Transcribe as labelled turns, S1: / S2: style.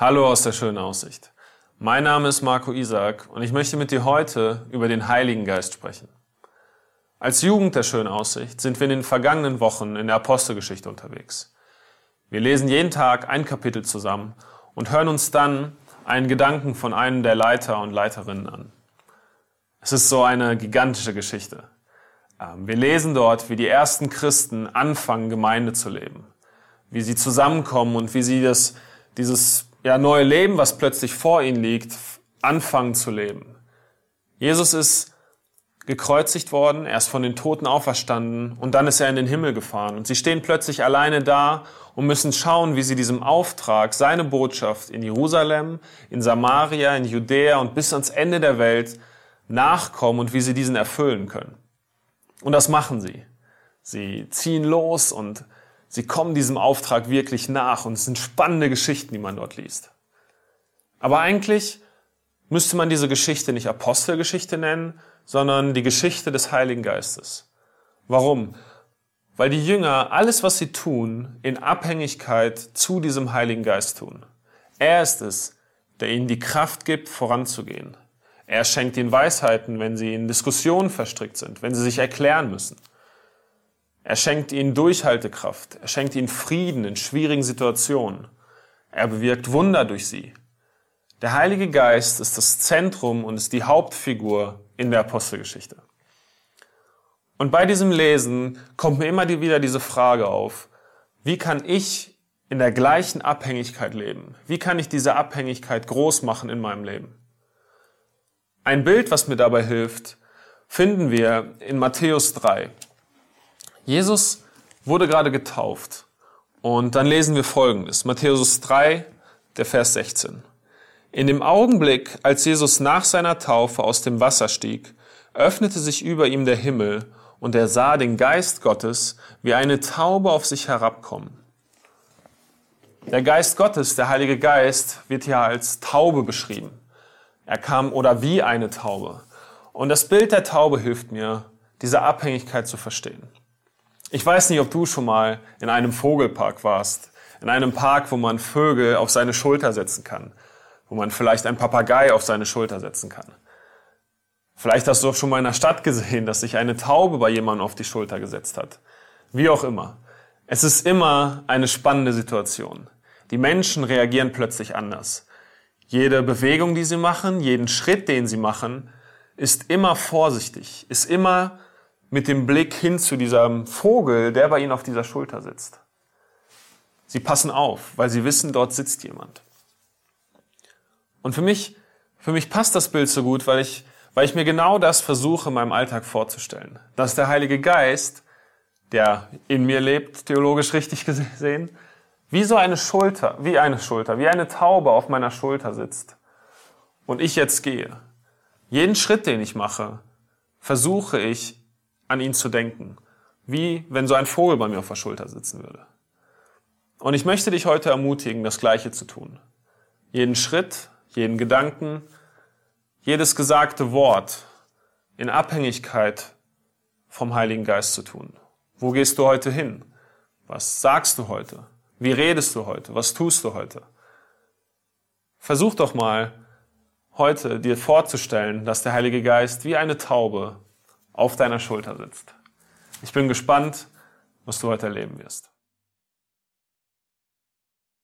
S1: Hallo aus der schönen Aussicht. Mein Name ist Marco Isaac und ich möchte mit dir heute über den Heiligen Geist sprechen. Als Jugend der schönen Aussicht sind wir in den vergangenen Wochen in der Apostelgeschichte unterwegs. Wir lesen jeden Tag ein Kapitel zusammen und hören uns dann einen Gedanken von einem der Leiter und Leiterinnen an. Es ist so eine gigantische Geschichte. Ähm, wir lesen dort, wie die ersten Christen anfangen, Gemeinde zu leben, wie sie zusammenkommen und wie sie das, dieses ja, neue Leben, was plötzlich vor ihnen liegt, anfangen zu leben. Jesus ist gekreuzigt worden, er ist von den Toten auferstanden und dann ist er in den Himmel gefahren. Und sie stehen plötzlich alleine da und müssen schauen, wie sie diesem Auftrag, seine Botschaft in Jerusalem, in Samaria, in Judäa und bis ans Ende der Welt nachkommen und wie sie diesen erfüllen können. Und das machen sie. Sie ziehen los und sie kommen diesem Auftrag wirklich nach und es sind spannende Geschichten, die man dort liest. Aber eigentlich müsste man diese Geschichte nicht Apostelgeschichte nennen, sondern die Geschichte des Heiligen Geistes. Warum? Weil die Jünger alles, was sie tun, in Abhängigkeit zu diesem Heiligen Geist tun. Er ist es, der ihnen die Kraft gibt, voranzugehen. Er schenkt ihnen Weisheiten, wenn sie in Diskussionen verstrickt sind, wenn sie sich erklären müssen. Er schenkt ihnen Durchhaltekraft. Er schenkt ihnen Frieden in schwierigen Situationen. Er bewirkt Wunder durch sie. Der Heilige Geist ist das Zentrum und ist die Hauptfigur in der Apostelgeschichte. Und bei diesem Lesen kommt mir immer wieder diese Frage auf, wie kann ich in der gleichen Abhängigkeit leben? Wie kann ich diese Abhängigkeit groß machen in meinem Leben? Ein Bild, was mir dabei hilft, finden wir in Matthäus 3. Jesus wurde gerade getauft. Und dann lesen wir Folgendes. Matthäus 3, der Vers 16. In dem Augenblick, als Jesus nach seiner Taufe aus dem Wasser stieg, öffnete sich über ihm der Himmel und er sah den Geist Gottes wie eine Taube auf sich herabkommen. Der Geist Gottes, der Heilige Geist, wird hier als Taube beschrieben. Er kam oder wie eine Taube. Und das Bild der Taube hilft mir, diese Abhängigkeit zu verstehen. Ich weiß nicht, ob du schon mal in einem Vogelpark warst, in einem Park, wo man Vögel auf seine Schulter setzen kann, wo man vielleicht ein Papagei auf seine Schulter setzen kann. Vielleicht hast du auch schon mal in der Stadt gesehen, dass sich eine Taube bei jemandem auf die Schulter gesetzt hat. Wie auch immer. Es ist immer eine spannende Situation. Die Menschen reagieren plötzlich anders. Jede Bewegung, die sie machen, jeden Schritt, den sie machen, ist immer vorsichtig, ist immer mit dem Blick hin zu diesem Vogel, der bei ihnen auf dieser Schulter sitzt. Sie passen auf, weil sie wissen, dort sitzt jemand. Und für mich, für mich passt das Bild so gut, weil ich, weil ich mir genau das versuche, in meinem Alltag vorzustellen. Dass der Heilige Geist, der in mir lebt, theologisch richtig gesehen, wie so eine Schulter, wie eine Schulter, wie eine Taube auf meiner Schulter sitzt und ich jetzt gehe. Jeden Schritt, den ich mache, versuche ich an ihn zu denken, wie wenn so ein Vogel bei mir auf der Schulter sitzen würde. Und ich möchte dich heute ermutigen, das Gleiche zu tun. Jeden Schritt, jeden Gedanken, jedes gesagte Wort in Abhängigkeit vom Heiligen Geist zu tun. Wo gehst du heute hin? Was sagst du heute? Wie redest du heute? Was tust du heute? Versuch doch mal heute dir vorzustellen, dass der Heilige Geist wie eine Taube auf deiner Schulter sitzt. Ich bin gespannt, was du heute erleben wirst.